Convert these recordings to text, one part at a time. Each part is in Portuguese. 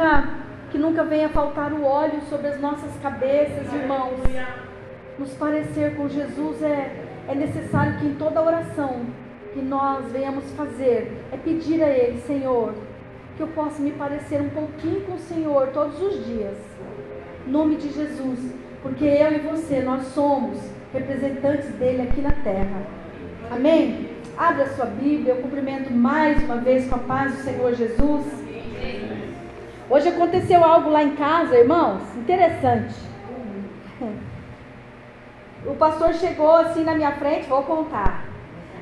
nunca, que nunca venha faltar o óleo sobre as nossas cabeças, irmãos. Nos parecer com Jesus é, é necessário que em toda oração que nós venhamos fazer é pedir a Ele, Senhor, que eu possa me parecer um pouquinho com o Senhor todos os dias. Em nome de Jesus, porque eu e você, nós somos representantes dele aqui na terra. Amém? Abra sua Bíblia, eu cumprimento mais uma vez com a paz do Senhor Jesus. Hoje aconteceu algo lá em casa, irmãos, interessante. O pastor chegou assim na minha frente, vou contar.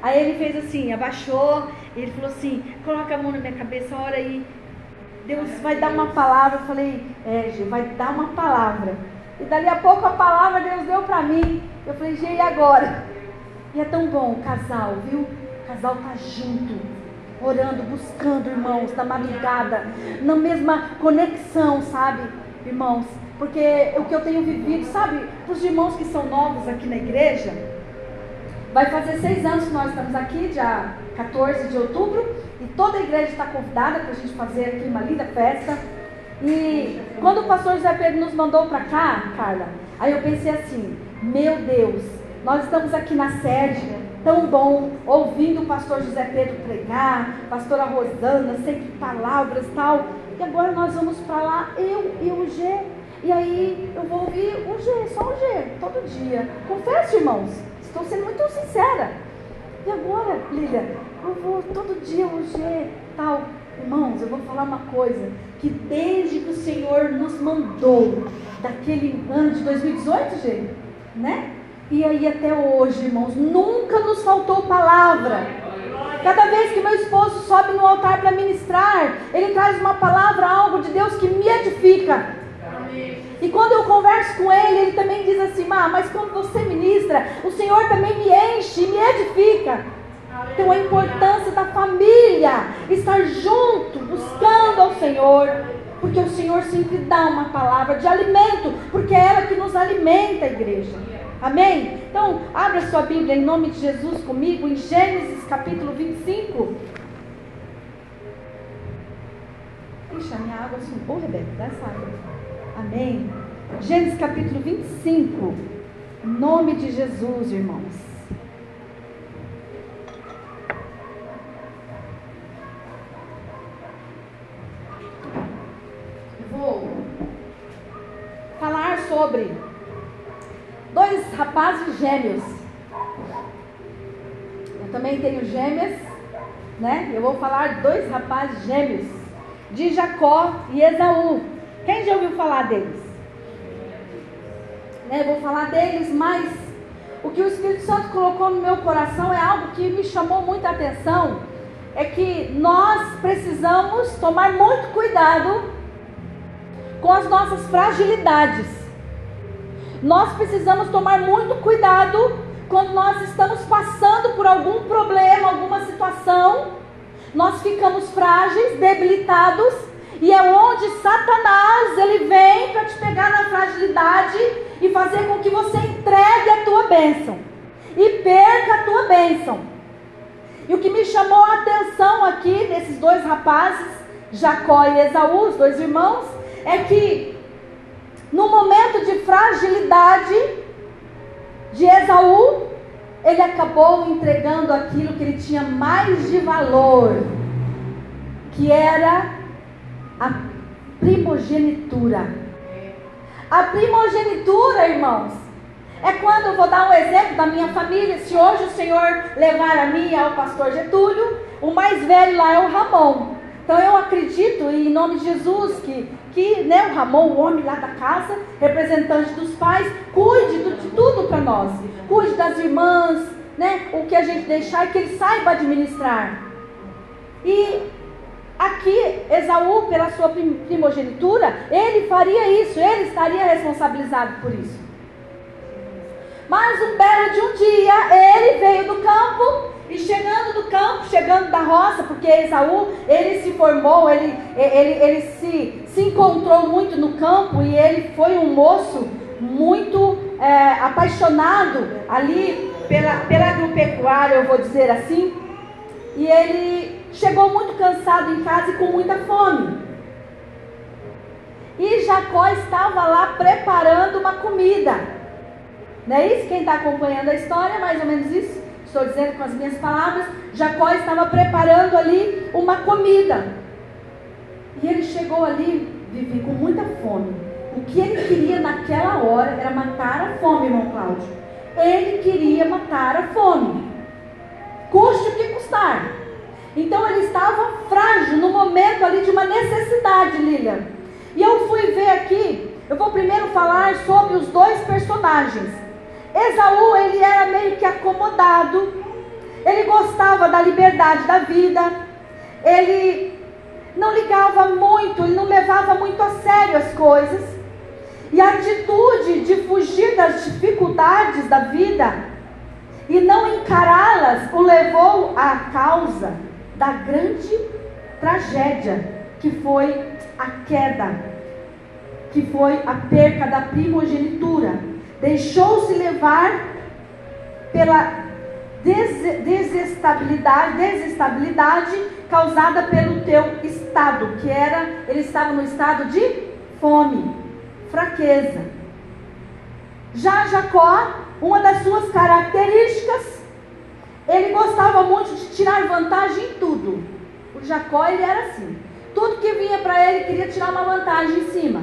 Aí ele fez assim, abaixou, ele falou assim: coloca a mão na minha cabeça, ora aí. Deus vai dar uma palavra. Eu falei: é, Gê, vai dar uma palavra. E dali a pouco a palavra Deus deu para mim. Eu falei: Gê, e agora? E é tão bom o casal, viu? O casal tá junto, orando, buscando, irmãos, na madrugada, na mesma conexão, sabe, irmãos? Porque o que eu tenho vivido, sabe, para os irmãos que são novos aqui na igreja, vai fazer seis anos que nós estamos aqui, dia 14 de outubro, e toda a igreja está convidada para a gente fazer aqui uma linda festa. E quando o pastor José Pedro nos mandou para cá, Carla, aí eu pensei assim: meu Deus, nós estamos aqui na sede, tão bom, ouvindo o pastor José Pedro pregar, pastora Rosana, sempre palavras tal. E agora nós vamos para lá, eu e o G. E aí eu vou ouvir o G, só o G, todo dia. Confesso, irmãos, estou sendo muito sincera. E agora, Lília, eu vou todo dia o G, tal. Irmãos, eu vou falar uma coisa, que desde que o Senhor nos mandou, daquele ano de 2018, G, né? E aí até hoje, irmãos, nunca nos faltou palavra. Cada vez que meu esposo sobe no altar para ministrar, ele traz uma palavra, algo de Deus que me edifica. E quando eu converso com ele, ele também diz assim: mas quando você ministra, o Senhor também me enche, me edifica. Então a importância da família, estar junto, buscando ao Senhor, porque o Senhor sempre dá uma palavra de alimento, porque é ela que nos alimenta, a igreja. Amém? Então, abra sua Bíblia em nome de Jesus comigo, em Gênesis capítulo 25. Ixi, a minha água subiu, Rebeca, dá essa água. Amém? Gênesis capítulo 25. Em nome de Jesus, irmãos. vou falar sobre dois rapazes gêmeos. Eu também tenho gêmeas, né? Eu vou falar dois rapazes gêmeos, de Jacó e Esaú. Quem já ouviu falar deles? Né? Eu vou falar deles, mas o que o Espírito Santo colocou no meu coração é algo que me chamou muita atenção. É que nós precisamos tomar muito cuidado com as nossas fragilidades. Nós precisamos tomar muito cuidado quando nós estamos passando por algum problema, alguma situação. Nós ficamos frágeis, debilitados, e é onde Satanás ele vem para te pegar na fragilidade e fazer com que você entregue a tua bênção e perca a tua bênção. E o que me chamou a atenção aqui desses dois rapazes, Jacó e Esaú, os dois irmãos, é que no momento de fragilidade de Esaú, ele acabou entregando aquilo que ele tinha mais de valor, que era a primogenitura. A primogenitura, irmãos, é quando eu vou dar um exemplo da minha família. Se hoje o Senhor levar a mim ao pastor Getúlio, o mais velho lá é o Ramon. Então eu acredito em nome de Jesus que, que né, o Ramon, o homem lá da casa, representante dos pais, cuide de tudo para nós. Cuide das irmãs, né, o que a gente deixar e que ele saiba administrar. E aqui, Esaú, pela sua primogenitura, ele faria isso, ele estaria responsabilizado por isso. Mas um belo de um dia, ele veio do campo e chegando do campo, chegando da roça, porque Esaú, ele se formou, ele, ele, ele se, se encontrou muito no campo e ele foi um moço muito é, apaixonado ali pela, pela agropecuária, eu vou dizer assim. E ele chegou muito cansado em casa e com muita fome. Jacó estava lá preparando uma comida. Não é isso? Quem está acompanhando a história, é mais ou menos isso? Estou dizendo com as minhas palavras. Jacó estava preparando ali uma comida. E ele chegou ali, vivi com muita fome. O que ele queria naquela hora era matar a fome, irmão Cláudio. Ele queria matar a fome. Custe o que custar. Então ele estava frágil no momento ali de uma necessidade, Lilian. E eu fui ver aqui, eu vou primeiro falar sobre os dois personagens. Esaú, ele era meio que acomodado, ele gostava da liberdade da vida, ele não ligava muito, ele não levava muito a sério as coisas. E a atitude de fugir das dificuldades da vida e não encará-las o levou à causa da grande tragédia que foi a queda, que foi a perca da primogenitura. Deixou-se levar pela des desestabilidade, desestabilidade causada pelo teu estado, que era, ele estava no estado de fome, fraqueza. Já Jacó, uma das suas características, ele gostava muito de tirar vantagem em tudo. O Jacó, ele era assim. Tudo que vinha para ele, queria tirar uma vantagem em cima.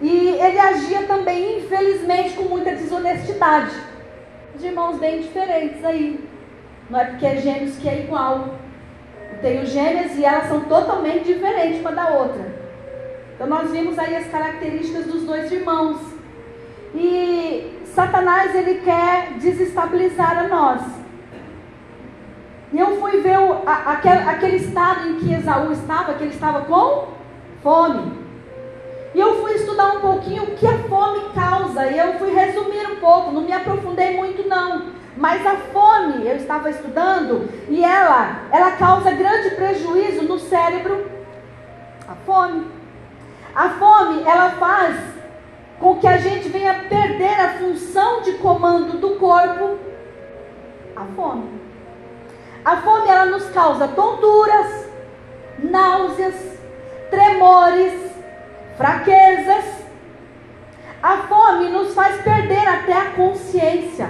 E ele agia também, infelizmente, com muita desonestidade. Os irmãos bem diferentes aí. Não é porque é gêmeos que é igual. Eu tenho gêmeas e elas são totalmente diferentes uma da outra. Então nós vimos aí as características dos dois irmãos. E Satanás ele quer desestabilizar a nós. E eu fui ver o, a, aquele, aquele estado em que Esaú estava, que ele estava com fome. E eu fui estudar um pouquinho o que a fome causa. E eu fui pouco, não me aprofundei muito não. Mas a fome, eu estava estudando, e ela, ela causa grande prejuízo no cérebro. A fome. A fome, ela faz com que a gente venha perder a função de comando do corpo. A fome. A fome ela nos causa tonturas, náuseas, tremores, fraquezas. A fome nos faz perder até a consciência.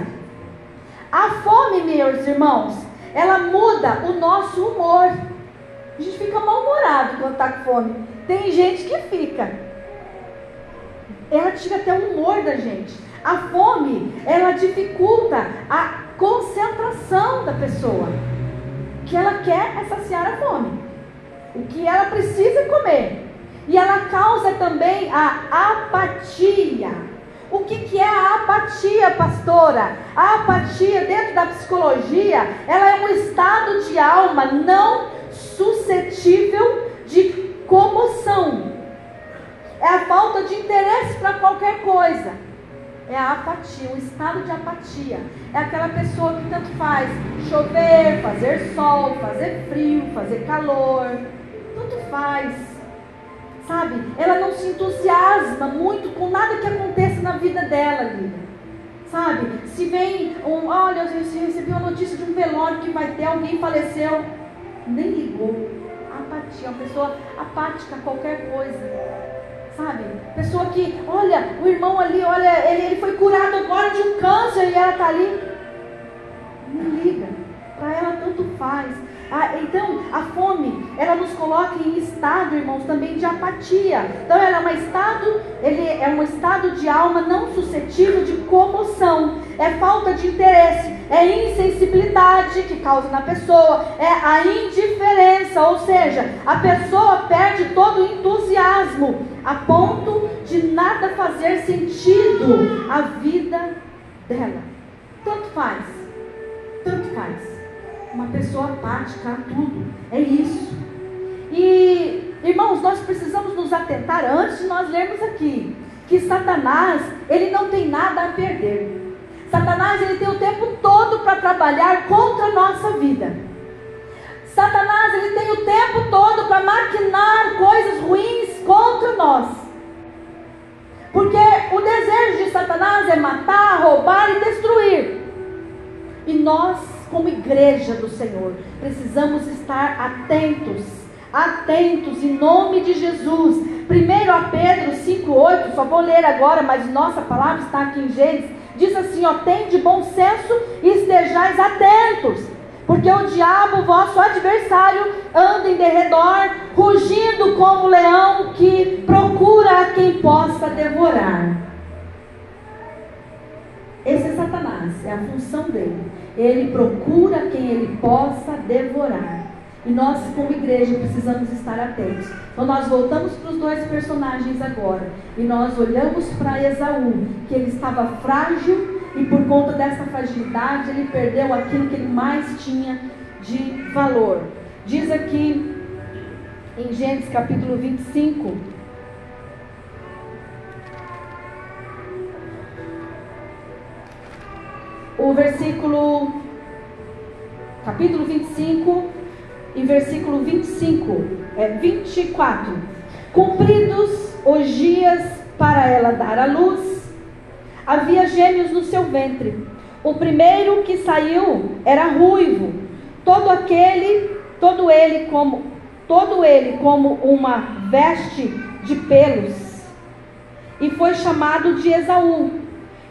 A fome, meus irmãos, ela muda o nosso humor. A gente fica mal-humorado quando está com fome. Tem gente que fica. Ela tira até o humor da gente. A fome, ela dificulta a concentração da pessoa que ela quer é saciar a fome. O que ela precisa comer. E ela causa também a apatia. O que, que é a apatia, pastora? A apatia, dentro da psicologia, ela é um estado de alma não suscetível de comoção. É a falta de interesse para qualquer coisa é a apatia, um estado de apatia. É aquela pessoa que tanto faz chover, fazer sol, fazer frio, fazer calor, tanto faz. Sabe? Ela não se entusiasma muito com nada que aconteça na vida dela. Sabe? Se vem um, olha, eu recebi uma notícia de um velório que vai ter, alguém faleceu, nem ligou. Apatia, uma pessoa apática a qualquer coisa. Sabe? Pessoa que, olha, o irmão ali, olha, ele, ele foi curado agora de um câncer e ela está ali. Não liga. Para ela tanto faz. Ah, então, a fome, ela nos coloca em estado, irmãos, também de apatia. Então, ela é um estado, ele é um estado de alma não suscetível de comoção. É falta de interesse, é insensibilidade que causa na pessoa, é a indiferença, ou seja, a pessoa perde todo o entusiasmo a ponto de nada fazer sentido a vida dela. Tanto faz, tanto faz uma pessoa apática a tudo. É isso. E, irmãos, nós precisamos nos atentar antes de nós lermos aqui que Satanás, ele não tem nada a perder. Satanás, ele tem o tempo todo para trabalhar contra a nossa vida. Satanás, ele tem o tempo todo para maquinar coisas ruins contra nós. Porque o desejo de Satanás é matar, roubar e destruir. E nós como igreja do Senhor, precisamos estar atentos, atentos em nome de Jesus, 1 a Pedro 5,8, só vou ler agora, mas nossa palavra está aqui em Gênesis. Diz assim: ó, tem de bom senso e estejais atentos, porque o diabo, vosso adversário, anda em derredor, rugindo como leão que procura a quem possa devorar. Esse é Satanás, é a função dele. Ele procura quem ele possa devorar. E nós, como igreja, precisamos estar atentos. Então, nós voltamos para os dois personagens agora. E nós olhamos para Esaú, que ele estava frágil e por conta dessa fragilidade ele perdeu aquilo que ele mais tinha de valor. Diz aqui em Gênesis capítulo 25. O versículo, capítulo 25, e versículo 25, é 24. Cumpridos os dias para ela dar à luz, havia gêmeos no seu ventre. O primeiro que saiu era ruivo, todo aquele, todo ele como, todo ele como uma veste de pelos, e foi chamado de Esaú.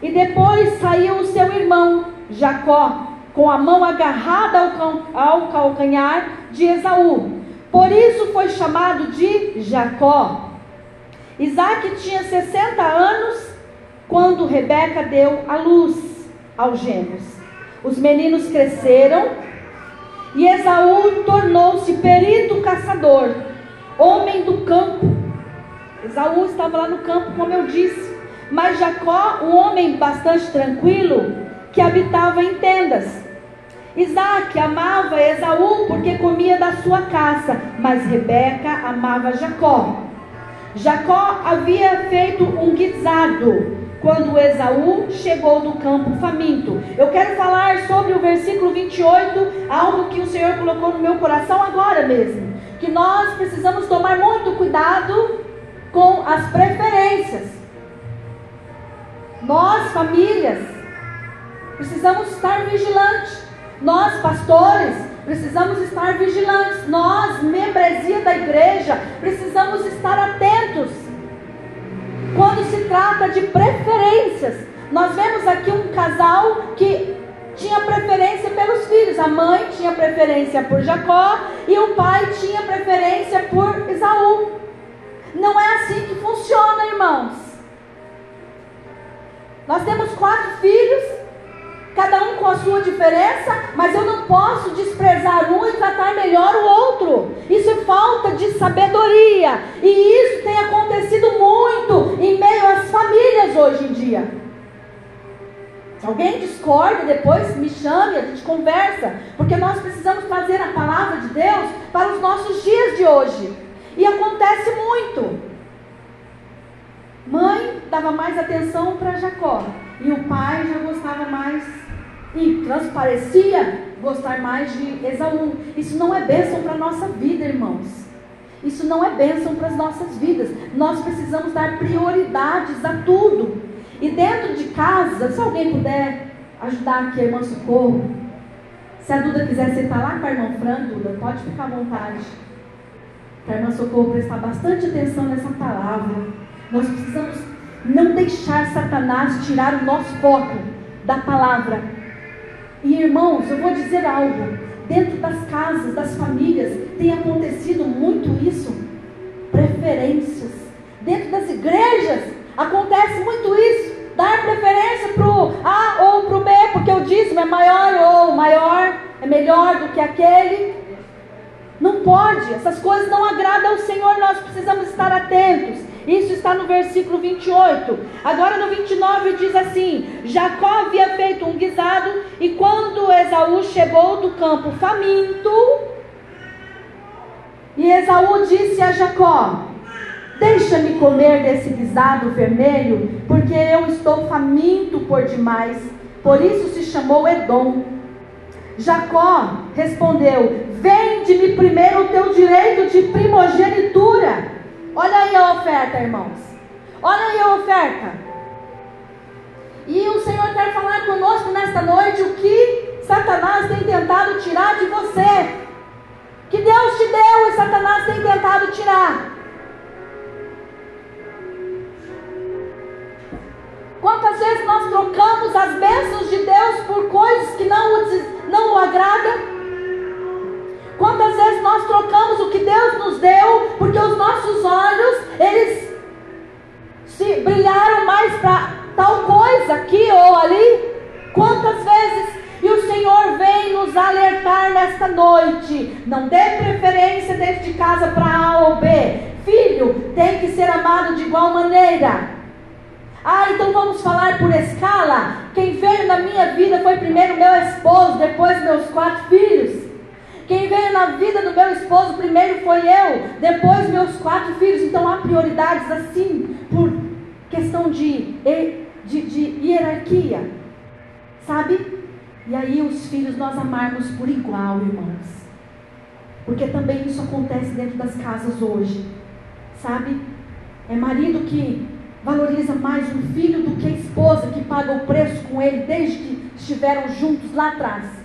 E depois saiu o seu irmão Jacó, com a mão agarrada ao calcanhar de Esaú. Por isso foi chamado de Jacó. Isaac tinha 60 anos quando Rebeca deu a luz aos gêmeos. Os meninos cresceram e Esaú tornou-se perito caçador, homem do campo. Esaú estava lá no campo, como eu disse. Mas Jacó, um homem bastante tranquilo, que habitava em tendas. Isaac amava Esaú porque comia da sua caça, mas Rebeca amava Jacó. Jacó havia feito um guisado quando Esaú chegou do campo faminto. Eu quero falar sobre o versículo 28, algo que o Senhor colocou no meu coração agora mesmo. Que nós precisamos tomar muito cuidado com as preferências. Nós, famílias, precisamos estar vigilantes. Nós, pastores, precisamos estar vigilantes. Nós, membresia da igreja, precisamos estar atentos. Quando se trata de preferências, nós vemos aqui um casal que tinha preferência pelos filhos. A mãe tinha preferência por Jacó e o pai tinha preferência por Esaú. Não é assim que funciona, irmãos. Nós temos quatro filhos cada um com a sua diferença, mas eu não posso desprezar um e tratar melhor o outro. Isso é falta de sabedoria. E isso tem acontecido muito em meio às famílias hoje em dia. Se alguém discorda, depois me chame, a gente conversa, porque nós precisamos trazer a palavra de Deus para os nossos dias de hoje. E acontece muito. Mãe dava mais atenção para Jacó e o pai já gostava mais e transparecia gostar mais de Esaú. Isso não é bênção para a nossa vida, irmãos. Isso não é bênção para as nossas vidas. Nós precisamos dar prioridades a tudo. E dentro de casa, se alguém puder ajudar aqui a irmã Socorro, se a Duda quiser sentar lá com a irmã Fran, Duda, pode ficar à vontade. Para a irmã Socorro prestar bastante atenção nessa palavra. Nós precisamos não deixar Satanás tirar o nosso foco da palavra e irmãos, eu vou dizer algo. Dentro das casas, das famílias, tem acontecido muito isso. Preferências. Dentro das igrejas, acontece muito isso. Dar preferência para o A ou para o B, porque o dízimo é maior ou maior, é melhor do que aquele. Não pode, essas coisas não agradam ao Senhor, nós precisamos estar atentos. Isso está no versículo 28. Agora no 29 diz assim: Jacó havia feito um guisado, e quando Esaú chegou do campo faminto, e Esaú disse a Jacó: Deixa-me comer desse guisado vermelho, porque eu estou faminto por demais. Por isso se chamou Edom. Jacó respondeu: Vende-me primeiro o teu direito de primogenitura. Olha aí a oferta, irmãos. Olha aí a oferta. E o Senhor quer falar conosco nesta noite o que Satanás tem tentado tirar de você. Que Deus te deu e Satanás tem tentado tirar. Quantas vezes nós trocamos as bênçãos de Deus por coisas que não o, não o agradam? Quantas vezes nós trocamos o que Deus nos deu, porque os nossos olhos, eles se brilharam mais para tal coisa aqui ou ali? Quantas vezes e o Senhor vem nos alertar nesta noite. Não dê preferência dentro de casa para A ou B. Filho tem que ser amado de igual maneira. Ah, então vamos falar por escala. Quem veio na minha vida foi primeiro meu esposo, depois meus quatro filhos. Quem veio na vida do meu esposo primeiro foi eu, depois meus quatro filhos. Então há prioridades assim, por questão de, de, de hierarquia. Sabe? E aí os filhos nós amarmos por igual, irmãos. Porque também isso acontece dentro das casas hoje. Sabe? É marido que valoriza mais um filho do que a esposa que paga o preço com ele desde que estiveram juntos lá atrás.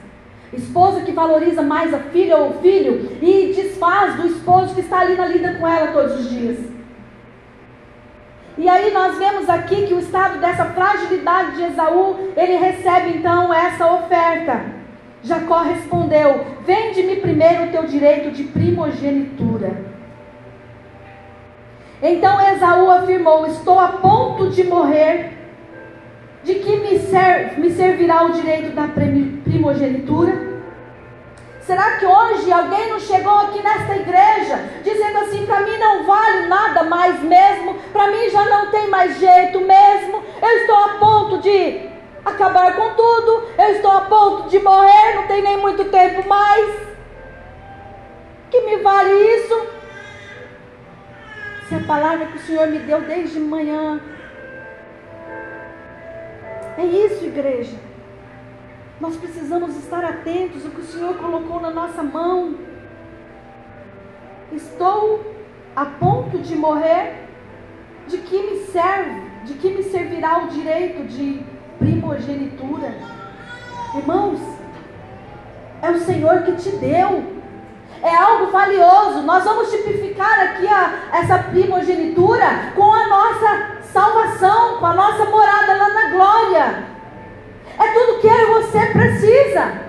Esposa que valoriza mais a filha ou o filho e desfaz do esposo que está ali na lida com ela todos os dias. E aí nós vemos aqui que o estado dessa fragilidade de Esaú, ele recebe então essa oferta. Jacó respondeu: Vende-me primeiro o teu direito de primogenitura. Então Esaú afirmou: Estou a ponto de morrer. De que me, ser, me servirá o direito da primogenitura? Será que hoje alguém não chegou aqui nesta igreja dizendo assim: para mim não vale nada mais mesmo, para mim já não tem mais jeito mesmo, eu estou a ponto de acabar com tudo, eu estou a ponto de morrer, não tem nem muito tempo mais. Que me vale isso? Se a palavra que o Senhor me deu desde manhã. É isso, igreja. Nós precisamos estar atentos ao que o Senhor colocou na nossa mão. Estou a ponto de morrer. De que me serve? De que me servirá o direito de primogenitura? Irmãos, é o Senhor que te deu. É algo valioso. Nós vamos tipificar aqui a, essa primogenitura com a nossa salvação, com a nossa morada lá na glória. É tudo que eu e você precisa.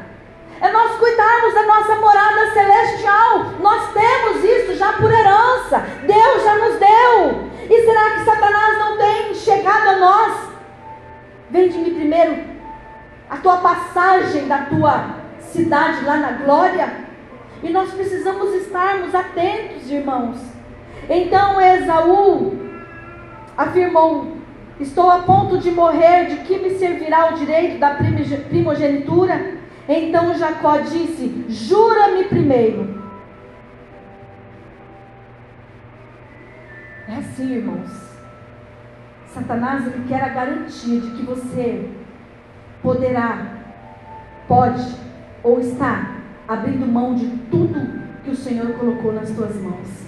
É nós cuidarmos da nossa morada celestial. Nós temos isso já por herança. Deus já nos deu. E será que Satanás não tem chegado a nós? Vende-me primeiro a tua passagem da tua cidade lá na glória. E nós precisamos estarmos atentos, irmãos. Então Esaú afirmou: Estou a ponto de morrer, de que me servirá o direito da primogenitura? Então Jacó disse: Jura-me primeiro. É assim, irmãos. Satanás ele quer a garantia de que você poderá, pode ou está abrindo mão de tudo que o Senhor colocou nas tuas mãos.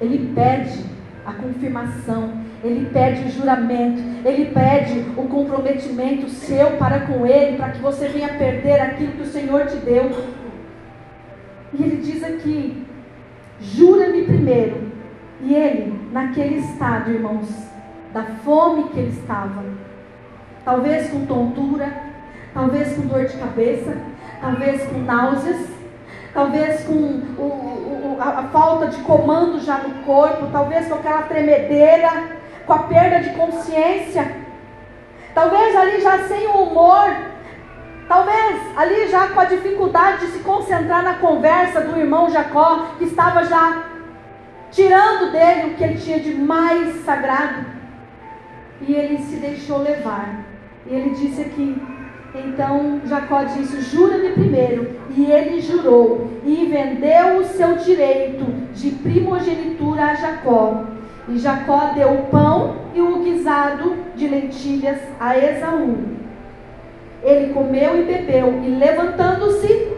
Ele pede a confirmação, ele pede o juramento, ele pede o comprometimento seu para com ele, para que você venha perder aquilo que o Senhor te deu. E ele diz aqui: jura-me primeiro. E ele, naquele estado, irmãos, da fome que ele estava, talvez com tontura, talvez com dor de cabeça, talvez com náuseas, talvez com o, o, a, a falta de comando já no corpo, talvez com aquela tremedeira com a perda de consciência, talvez ali já sem o humor, talvez ali já com a dificuldade de se concentrar na conversa do irmão Jacó, que estava já tirando dele o que ele tinha de mais sagrado, e ele se deixou levar. E ele disse aqui: então Jacó disse: Jura-me primeiro. E ele jurou, e vendeu o seu direito de primogenitura a Jacó. E Jacó deu o pão e o guisado de lentilhas a Esaú. Ele comeu e bebeu, e levantando-se,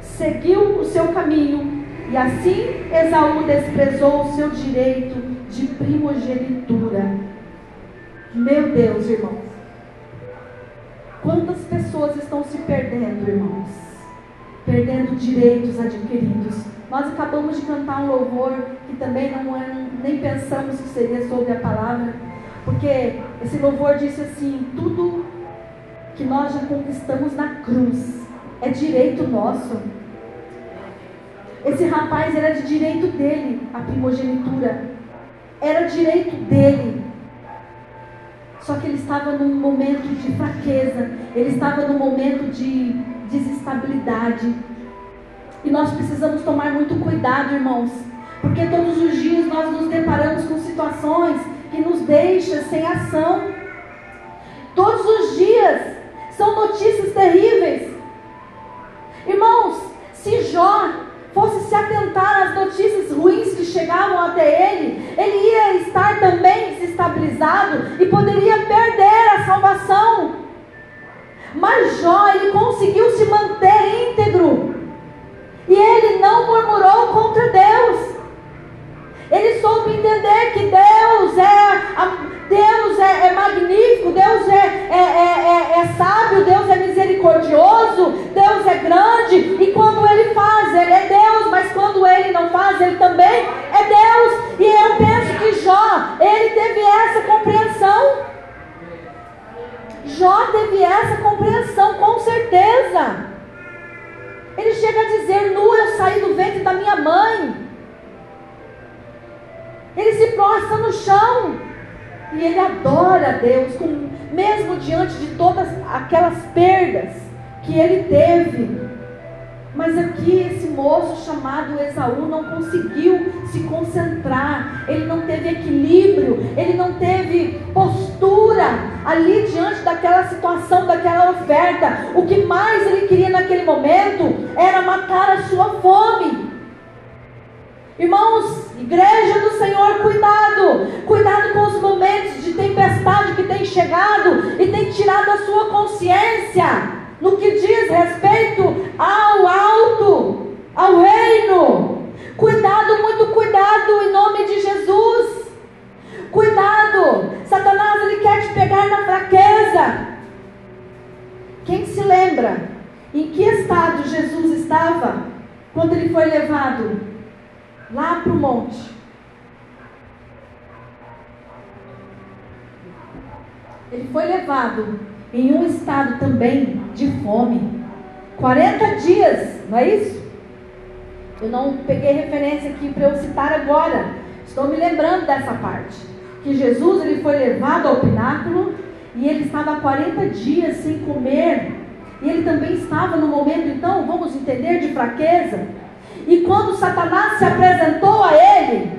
seguiu o seu caminho. E assim Esaú desprezou o seu direito de primogenitura. Meu Deus, irmãos. Quantas pessoas estão se perdendo, irmãos? Perdendo direitos adquiridos nós acabamos de cantar um louvor que também não é, nem pensamos que seria sobre a palavra, Porque esse louvor disse assim: tudo que nós já conquistamos na cruz é direito nosso. Esse rapaz era de direito dele, a primogenitura. Era direito dele. Só que ele estava num momento de fraqueza, ele estava num momento de desestabilidade. E nós precisamos tomar muito cuidado, irmãos, porque todos os dias nós nos deparamos com situações que nos deixam sem ação. Todos os dias são notícias terríveis. Irmãos, se Jó fosse se atentar às notícias ruins que chegavam até ele, ele ia estar também desestabilizado e poderia perder a salvação. Mas Jó, ele conseguiu se manter íntegro. E ele não murmurou contra Deus. Ele soube entender que Deus é, Deus é, é magnífico, para o monte. Ele foi levado em um estado também de fome. 40 dias, não é isso? Eu não peguei referência aqui para eu citar agora. Estou me lembrando dessa parte. Que Jesus ele foi levado ao pináculo e ele estava 40 dias sem comer. E ele também estava no momento, então, vamos entender, de fraqueza. E quando Satanás se apresentou a ele,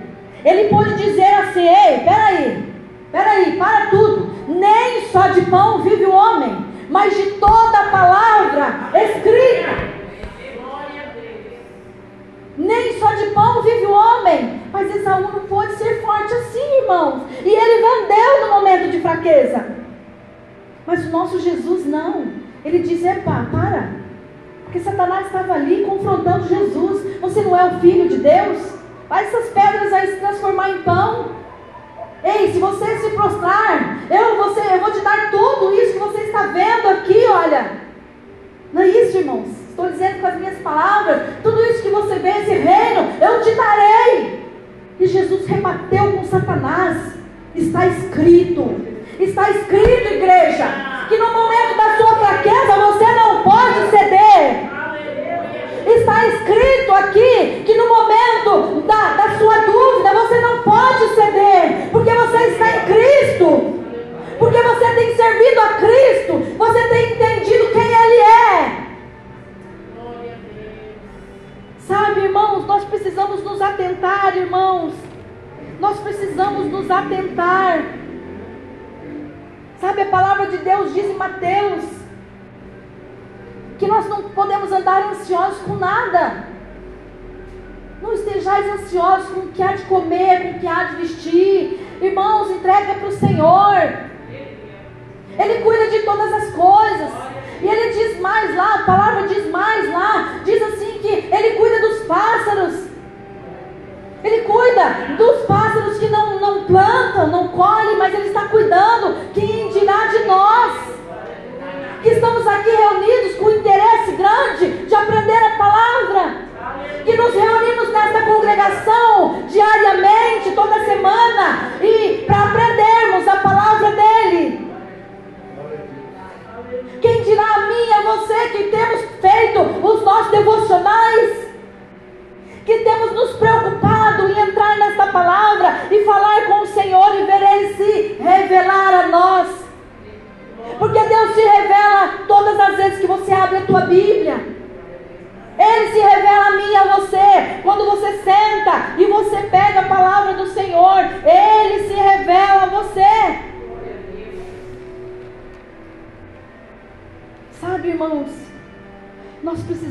ele pôde dizer assim: Ei, peraí, peraí, para tudo. Nem só de pão vive o homem, mas de toda a palavra escrita. Nem só de pão vive o homem. Mas Esaú não pôde ser forte assim, irmãos. E ele vendeu no momento de fraqueza. Mas o nosso Jesus não. Ele diz: Epa, para. Porque Satanás estava ali confrontando Jesus. Você não é o filho de Deus? Faz essas pedras aí se transformar em pão. Ei, se você se prostrar, eu, você, eu vou te dar tudo isso que você está vendo aqui, olha. Não é isso, irmãos? Estou dizendo com as minhas palavras, tudo isso que você vê, esse reino, eu te darei. E Jesus rebateu com Satanás. Está escrito. Está escrito, igreja que no momento da sua fraqueza você não pode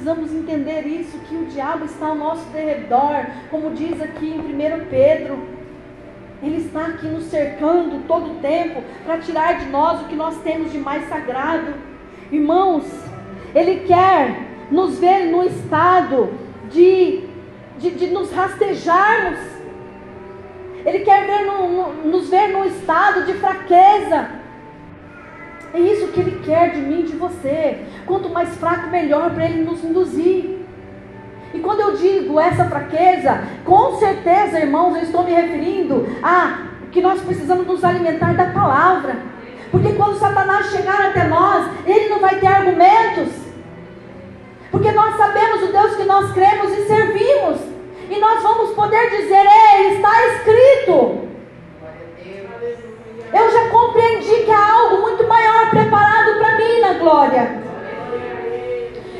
precisamos entender isso, que o diabo está ao nosso derredor, como diz aqui em 1 Pedro. Ele está aqui nos cercando todo o tempo para tirar de nós o que nós temos de mais sagrado. Irmãos, ele quer nos ver no estado de, de, de nos rastejarmos. Ele quer ver no, no, nos ver num estado de fraqueza. É isso que Ele quer de mim de você. Quanto mais fraco, melhor para Ele nos induzir. E quando eu digo essa fraqueza, com certeza, irmãos, eu estou me referindo a que nós precisamos nos alimentar da palavra. Porque quando Satanás chegar até nós, ele não vai ter argumentos. Porque nós sabemos o Deus que nós cremos e servimos. E nós vamos poder dizer: Ei, está escrito. Eu já compreendi que há algo muito maior preparado para mim na glória.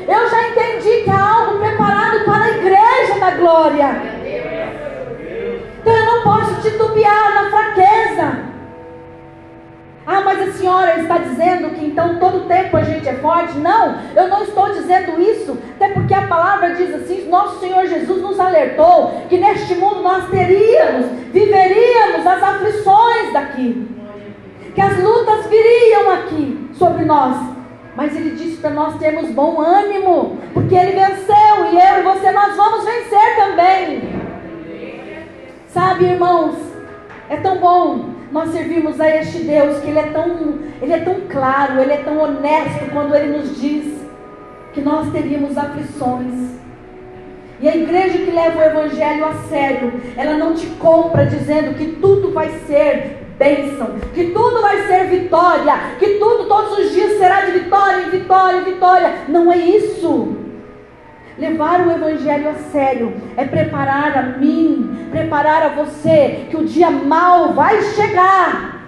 Eu já entendi que há algo preparado para a igreja da glória. Então eu não posso titubear na fraqueza. Ah, mas a senhora está dizendo que então todo tempo a gente é forte? Não, eu não estou dizendo isso, até porque a palavra diz assim: nosso Senhor Jesus nos alertou que neste mundo nós teríamos, viveríamos as aflições daqui que as lutas viriam aqui sobre nós. Mas ele disse para nós termos bom ânimo, porque ele venceu e eu e você nós vamos vencer também. Sabe, irmãos, é tão bom nós servirmos a este Deus que ele é tão, ele é tão claro, ele é tão honesto quando ele nos diz que nós teríamos aflições. E a igreja que leva o evangelho a sério, ela não te compra dizendo que tudo vai ser bênção, que tudo vai ser vitória, que tudo todos os dias será de vitória vitória vitória. Não é isso. Levar o Evangelho a sério é preparar a mim, preparar a você, que o dia mal vai chegar.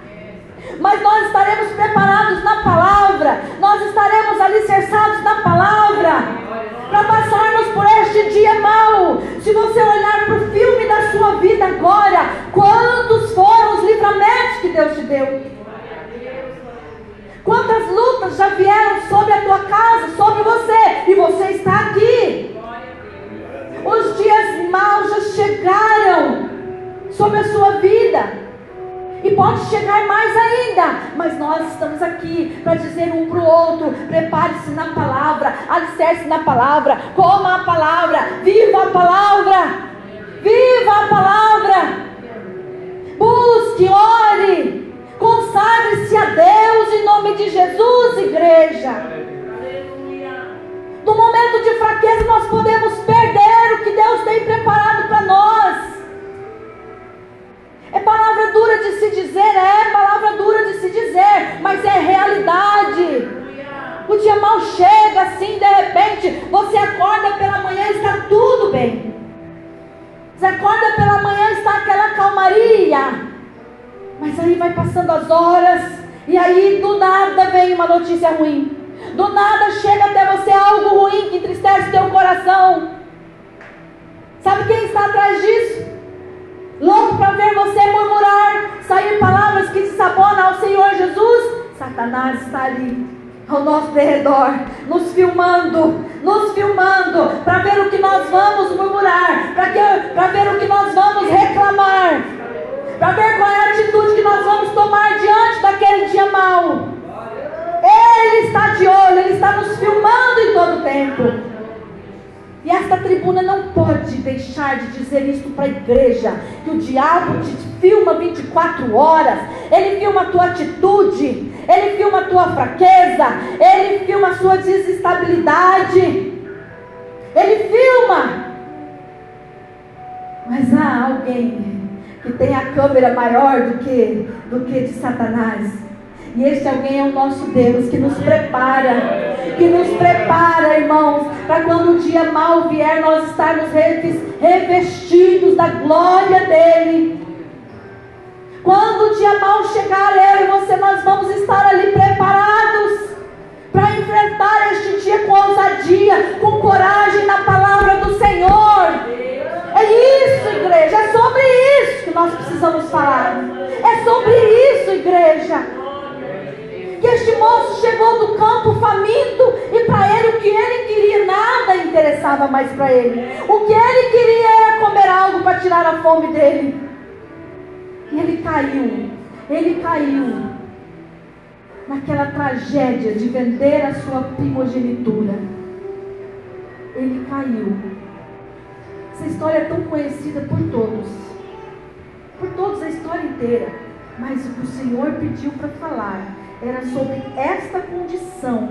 Mas nós estaremos preparados na palavra, nós estaremos alicerçados na palavra para passarmos por este dia mau. Se você olhar para o filme da sua vida agora, quantos foram os livramentos que Deus te deu? Quantas lutas já vieram sobre a tua casa, sobre você, e você está aqui. Os dias maus já chegaram sobre a sua vida. E pode chegar mais ainda. Mas nós estamos aqui para dizer um para o outro: prepare-se na palavra, alicerce na palavra, coma a palavra, viva a palavra, viva a palavra. Busque, ore, consagre-se a Deus em nome de Jesus, igreja. No momento de fraqueza, nós podemos perder o que Deus tem preparado para nós. É palavra dura de se dizer, é palavra dura de se dizer, mas é realidade. O dia mal chega assim, de repente, você acorda pela manhã e está tudo bem. Você acorda pela manhã e está aquela calmaria. Mas aí vai passando as horas, e aí do nada vem uma notícia ruim. Do nada chega até você algo ruim que entristece teu coração. Sabe quem está atrás disso? Louco para ver você murmurar, sair palavras que desabonam ao Senhor Jesus, Satanás está ali ao nosso derredor, nos filmando, nos filmando, para ver o que nós vamos murmurar, para ver o que nós vamos reclamar, para ver qual é a atitude que nós vamos tomar diante daquele dia mau. Ele está de olho, ele está nos filmando em todo tempo. E esta tribuna não pode deixar de dizer isso para a igreja: que o diabo te filma 24 horas, ele filma a tua atitude, ele filma a tua fraqueza, ele filma a sua desestabilidade, ele filma. Mas há alguém que tem a câmera maior do que, do que de Satanás. E este alguém é o nosso Deus que nos prepara, que nos prepara, irmãos, para quando o dia mal vier, nós estarmos revestidos da glória dEle. Quando o dia mal chegar, eu e você, nós vamos estar ali preparados para enfrentar este dia com ousadia, com coragem na palavra do Senhor. É isso, igreja, é sobre isso que nós precisamos falar. É sobre isso, igreja que este moço chegou do campo faminto e para que ele queria nada interessava mais para ele. O que ele queria era comer algo para tirar a fome dele. E ele caiu, ele caiu naquela tragédia de vender a sua primogenitura. Ele caiu. Essa história é tão conhecida por todos. Por todos a história inteira. Mas o o Senhor pediu para falar era sobre esta condição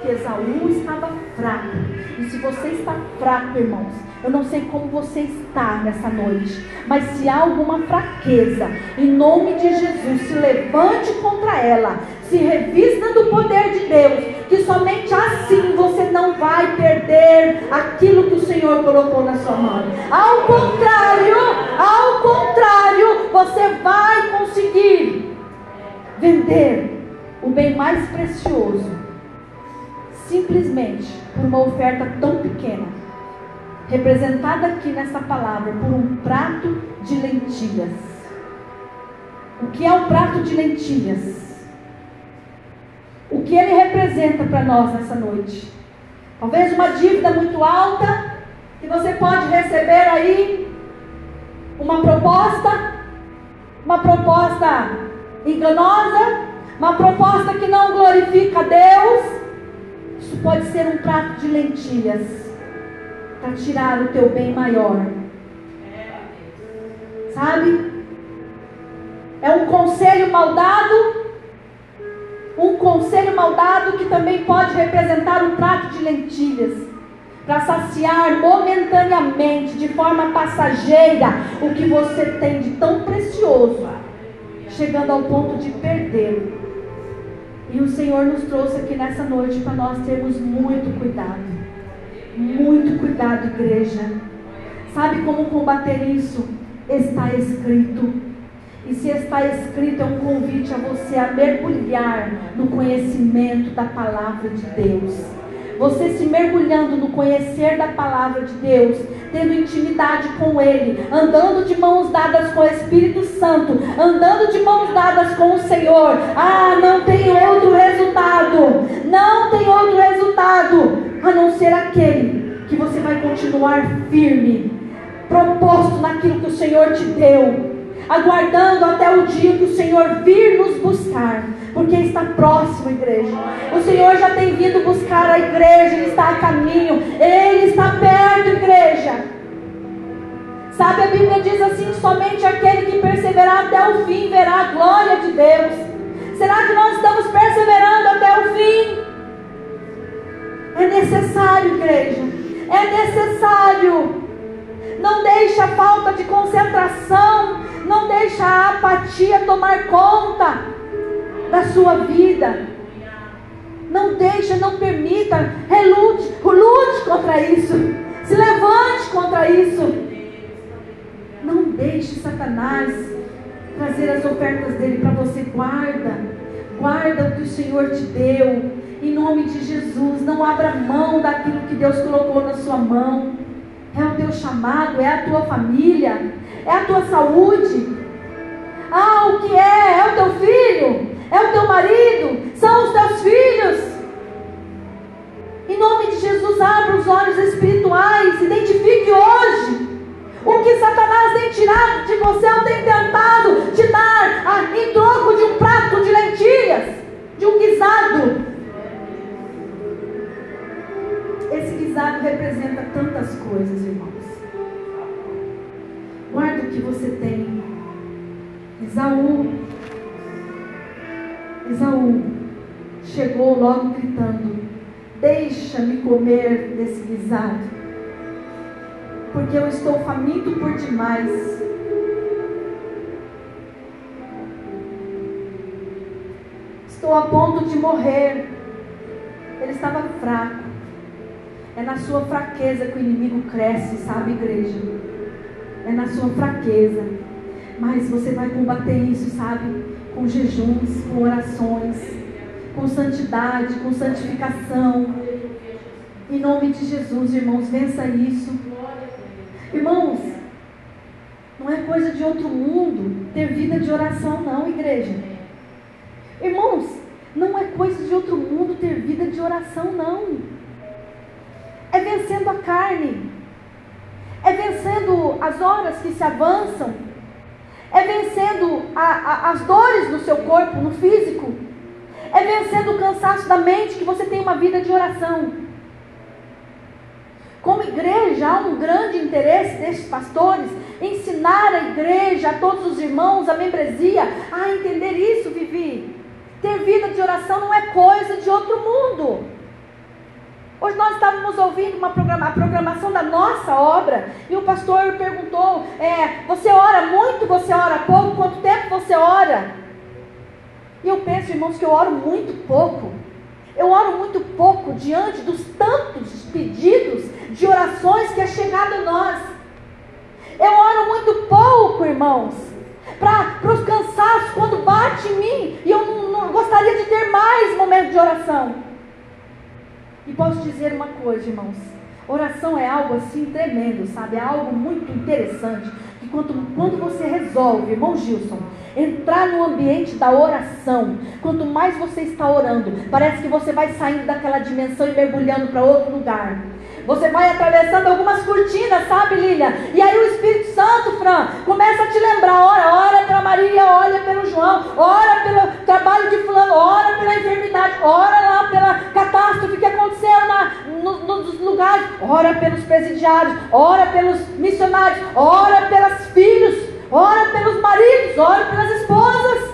que Esaú estava fraco. E se você está fraco, irmãos, eu não sei como você está nessa noite, mas se há alguma fraqueza, em nome de Jesus, se levante contra ela, se revista do poder de Deus, que somente assim você não vai perder aquilo que o Senhor colocou na sua mão. Ao contrário, ao contrário, você vai conseguir vender o bem mais precioso simplesmente por uma oferta tão pequena, representada aqui nessa palavra por um prato de lentilhas. O que é um prato de lentilhas? O que ele representa para nós nessa noite? Talvez uma dívida muito alta que você pode receber aí uma proposta, uma proposta enganosa, uma proposta que não glorifica Deus, isso pode ser um prato de lentilhas para tirar o teu bem maior. Sabe? É um conselho maldado. Um conselho maldado que também pode representar um prato de lentilhas para saciar momentaneamente, de forma passageira, o que você tem de tão precioso, chegando ao ponto de perder e o Senhor nos trouxe aqui nessa noite para nós termos muito cuidado. Muito cuidado, igreja. Sabe como combater isso? Está escrito. E se está escrito, é um convite a você a mergulhar no conhecimento da palavra de Deus. Você se mergulhando no conhecer da palavra de Deus, tendo intimidade com Ele, andando de mãos dadas com o Espírito Santo, andando de mãos dadas com o Senhor. Ah, não tem outro resultado, não tem outro resultado a não ser aquele que você vai continuar firme, proposto naquilo que o Senhor te deu, aguardando até o dia que o Senhor vir nos buscar porque está próximo, igreja. O Senhor já tem vindo buscar a igreja, Ele está a caminho, Ele está perto, igreja. Sabe, a Bíblia diz assim: somente aquele que perseverar até o fim verá a glória de Deus. Será que nós estamos perseverando até o fim? É necessário, igreja. É necessário. Não deixe a falta a apatia tomar conta da sua vida. Não deixa, não permita, relute, lute contra isso. Se levante contra isso. Não deixe Satanás trazer as ofertas dele para você. Guarda, guarda o que o Senhor te deu. Em nome de Jesus, não abra mão daquilo que Deus colocou na sua mão. É o teu chamado, é a tua família, é a tua saúde. Ah, o que é? É o teu filho é o teu marido, são os teus filhos. Em nome de Jesus, abra os olhos espirituais, identifique hoje o que Satanás tem tirado de você ou tem tentado te dar ah, em troco de um prato de lentilhas, de um guisado. Esse guisado representa tantas coisas, irmãos. Guarda o que você tem. Esaú Esaú chegou logo gritando: Deixa-me comer desse guisado, porque eu estou faminto por demais. Estou a ponto de morrer. Ele estava fraco. É na sua fraqueza que o inimigo cresce, sabe, igreja? É na sua fraqueza. Mas você vai combater isso, sabe? com jejuns, com orações, com santidade, com santificação. Em nome de Jesus, irmãos, vença isso. Irmãos, não é coisa de outro mundo ter vida de oração, não, igreja. Irmãos, não é coisa de outro mundo ter vida de oração, não. É vencendo a carne. É vencendo as horas que se avançam. É vencendo a, a, as dores no seu corpo, no físico. É vencendo o cansaço da mente que você tem uma vida de oração. Como igreja, há um grande interesse desses pastores ensinar a igreja, a todos os irmãos, a membresia, a entender isso, Vivi. Ter vida de oração não é coisa de outro mundo. Hoje nós estávamos ouvindo uma programa, a programação da nossa obra e o pastor perguntou: é, Você ora muito? Você ora pouco? Quanto tempo você ora? E eu penso, irmãos, que eu oro muito pouco. Eu oro muito pouco diante dos tantos pedidos de orações que é chegado a nós. Eu oro muito pouco, irmãos, para os cansaços quando bate em mim e eu não, não gostaria de ter mais momentos de oração. E posso dizer uma coisa, irmãos. Oração é algo assim tremendo, sabe? É algo muito interessante. Que quando, quando você resolve, irmão Gilson, entrar no ambiente da oração, quanto mais você está orando, parece que você vai saindo daquela dimensão e mergulhando para outro lugar. Você vai atravessando algumas cortinas, sabe, Lília? E aí o Espírito Santo, Fran, começa a te lembrar: ora, ora pela Maria, olha pelo João, ora pelo trabalho de fulano, ora pela enfermidade, ora lá pela catástrofe que aconteceu na, no, nos lugares, ora pelos presidiários, ora pelos missionários, ora pelos filhos, ora pelos maridos, ora pelas esposas.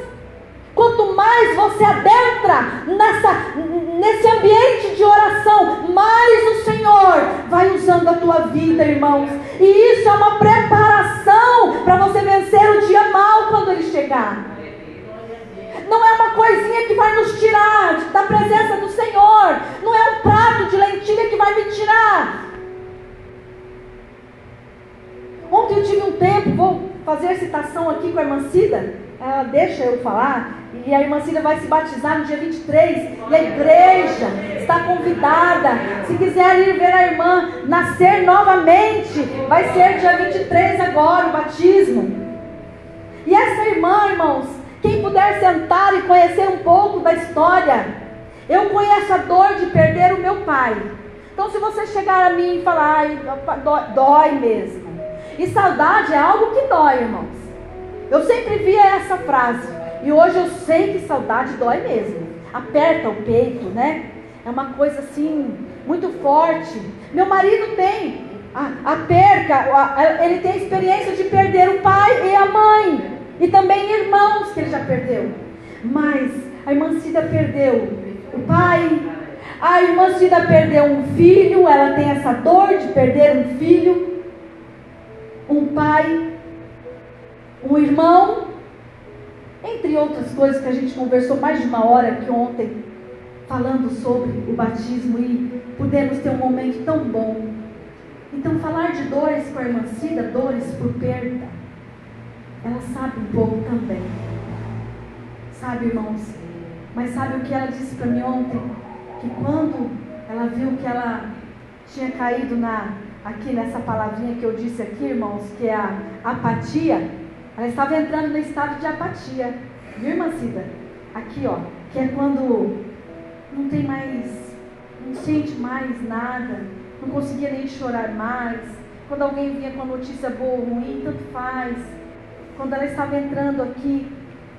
Quanto mais você adentra nessa, nesse ambiente de oração, mais o Senhor vai usando a tua vida, irmãos. E isso é uma preparação para você vencer o dia mal quando ele chegar. Não é uma coisinha que vai nos tirar da presença do Senhor. Não é um prato de lentilha que vai me tirar. Ontem eu tive um tempo, vou fazer citação aqui com a irmã Cida ela deixa eu falar, e a irmã Cida vai se batizar no dia 23, e a igreja está convidada. Se quiser ir ver a irmã nascer novamente, vai ser dia 23 agora o batismo. E essa irmã, irmãos, quem puder sentar e conhecer um pouco da história, eu conheço a dor de perder o meu pai. Então, se você chegar a mim e falar, dói, dói mesmo. E saudade é algo que dói, irmãos. Eu sempre via essa frase. E hoje eu sei que saudade dói mesmo. Aperta o peito, né? É uma coisa assim, muito forte. Meu marido tem a, a perca, a, ele tem a experiência de perder o pai e a mãe. E também irmãos que ele já perdeu. Mas a irmã Cida perdeu o pai. A irmã Cida perdeu um filho. Ela tem essa dor de perder um filho. Um pai um irmão, entre outras coisas que a gente conversou mais de uma hora aqui ontem, falando sobre o batismo e pudemos ter um momento tão bom. Então, falar de dores com a irmã Cida, dores por perda, ela sabe um pouco também. Sabe, irmãos? Mas sabe o que ela disse para mim ontem? Que quando ela viu que ela tinha caído na, aqui nessa palavrinha que eu disse aqui, irmãos, que é a apatia, ela estava entrando no estado de apatia. Viu, irmã Cida? Aqui, ó. Que é quando não tem mais, não sente mais nada, não conseguia nem chorar mais. Quando alguém vinha com notícia boa ou ruim, tanto faz. Quando ela estava entrando aqui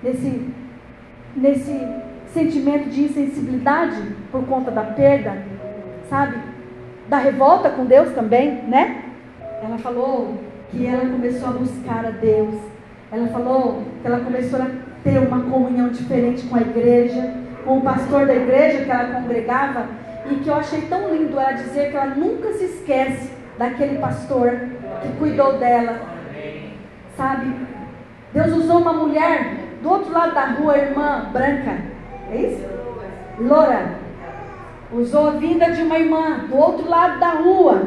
nesse, nesse sentimento de insensibilidade por conta da perda, sabe? Da revolta com Deus também, né? Ela falou que ela começou a buscar a Deus ela falou que ela começou a ter uma comunhão diferente com a igreja, com o pastor da igreja que ela congregava, e que eu achei tão lindo ela dizer que ela nunca se esquece daquele pastor que cuidou dela. Sabe? Deus usou uma mulher do outro lado da rua, irmã branca. É isso? Loura. Usou a vinda de uma irmã do outro lado da rua.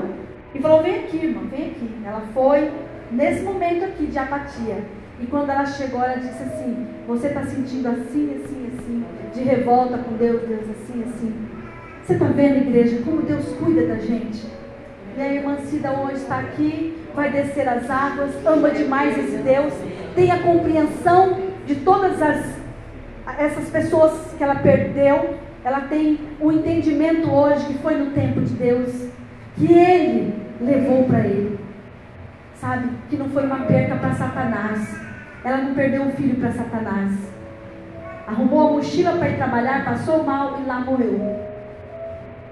E falou: Vem aqui, irmã, vem aqui. Ela foi nesse momento aqui de apatia. E quando ela chegou, ela disse assim: Você está sentindo assim, assim, assim, de revolta com Deus, Deus, assim, assim. Você está vendo, igreja, como Deus cuida da gente? E a irmã Cida hoje está aqui, vai descer as águas, ama demais esse Deus, tem a compreensão de todas as, essas pessoas que ela perdeu, ela tem o um entendimento hoje que foi no tempo de Deus. que ele levou para ele. Sabe? Que não foi uma perca para Satanás. Ela não perdeu o filho para Satanás. Arrumou a mochila para ir trabalhar, passou mal e lá morreu.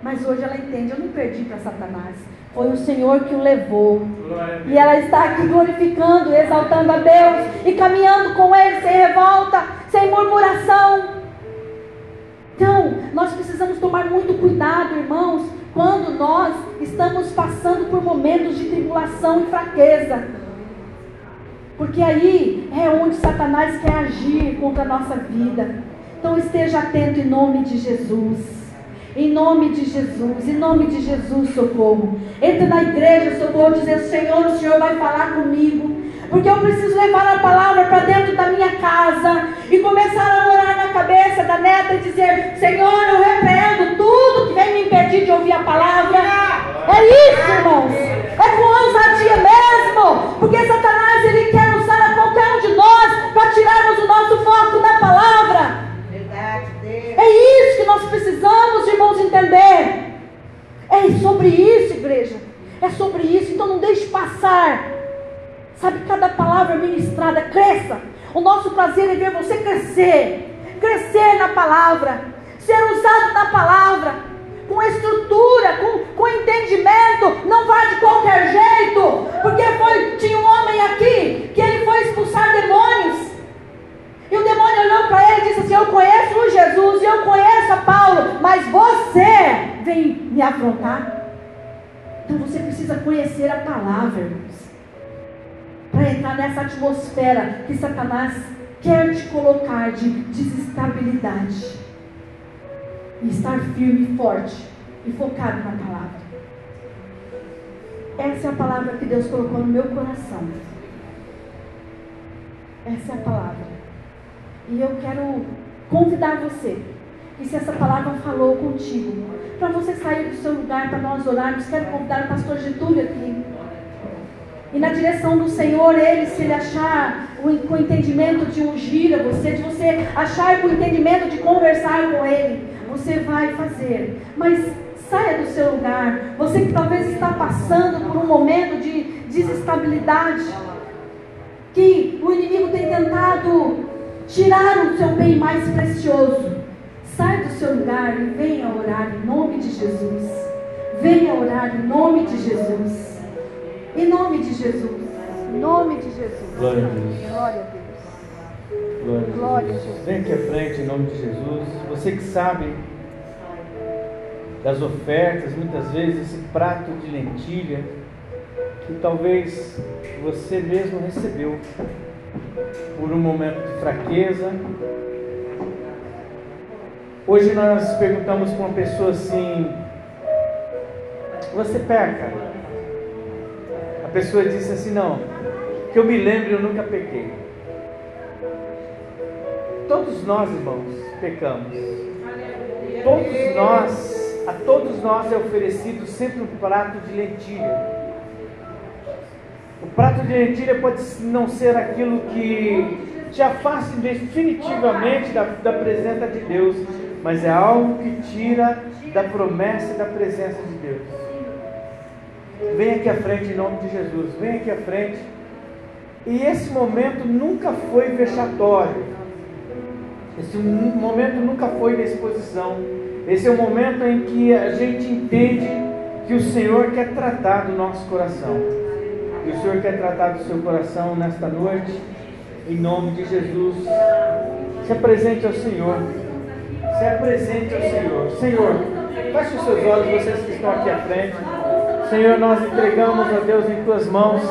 Mas hoje ela entende, eu não perdi para Satanás. Foi o Senhor que o levou. E ela está aqui glorificando, exaltando a Deus e caminhando com Ele sem revolta, sem murmuração. Então, nós precisamos tomar muito cuidado, irmãos, quando nós estamos passando por momentos de tribulação e fraqueza. Porque aí é onde Satanás quer agir contra a nossa vida. Então esteja atento em nome de Jesus. Em nome de Jesus, em nome de Jesus, socorro. Entre na igreja, socorro, dizendo: Senhor, o Senhor vai falar comigo. Porque eu preciso levar a palavra para dentro da minha casa e começar a orar na cabeça da neta e dizer: Senhor, eu repreendo tudo que vem me impedir de ouvir a palavra. É isso, irmãos. É com ousadia mesmo. Porque Satanás ele quer usar a qualquer um de nós para tirarmos o nosso foco da palavra. É isso que nós precisamos, irmãos, entender. É sobre isso, igreja. É sobre isso. Então não deixe passar Sabe, cada palavra ministrada, cresça. O nosso prazer é ver você crescer. Crescer na palavra. Ser usado na palavra. Com estrutura, com, com entendimento. Não vá de qualquer jeito. Porque foi, tinha um homem aqui que ele foi expulsar demônios. E o demônio olhou para ele e disse assim: Eu conheço o Jesus e eu conheço a Paulo, mas você vem me afrontar. Então você precisa conhecer a palavra, nessa atmosfera que Satanás quer te colocar de desestabilidade. E estar firme e forte e focado na palavra. Essa é a palavra que Deus colocou no meu coração. Essa é a palavra. E eu quero convidar você, e se essa palavra falou contigo, para você sair do seu lugar, para nós orarmos, quero convidar o pastor Getúlio aqui e na direção do Senhor, Ele, se Ele achar o, o entendimento de ungir a você, de você achar o entendimento de conversar com Ele, você vai fazer. Mas saia do seu lugar. Você que talvez está passando por um momento de desestabilidade, que o inimigo tem tentado tirar o seu bem mais precioso. Saia do seu lugar e venha orar em nome de Jesus. Venha orar em nome de Jesus. Em nome de Jesus. Em nome de Jesus. Glória a Deus. Glória a Deus. Glória a Deus. Glória a Jesus. Vem aqui à frente em nome de Jesus. Você que sabe das ofertas, muitas vezes esse prato de lentilha que talvez você mesmo recebeu por um momento de fraqueza. Hoje nós perguntamos para uma pessoa assim: Você peca? A pessoa disse assim: Não, que eu me lembre, eu nunca pequei. Todos nós, irmãos, pecamos. Todos nós, a todos nós é oferecido sempre um prato de lentilha. O prato de lentilha pode não ser aquilo que te afaste definitivamente da, da presença de Deus, mas é algo que tira da promessa e da presença de Deus. Vem aqui à frente em nome de Jesus. Vem aqui à frente. E esse momento nunca foi vexatório. Esse momento nunca foi de exposição. Esse é o momento em que a gente entende que o Senhor quer tratar do nosso coração. Que o Senhor quer tratar do seu coração nesta noite. Em nome de Jesus. Se apresente ao Senhor. Se apresente ao Senhor. Senhor, feche os seus olhos, vocês que estão aqui à frente. Senhor, nós entregamos a Deus em tuas mãos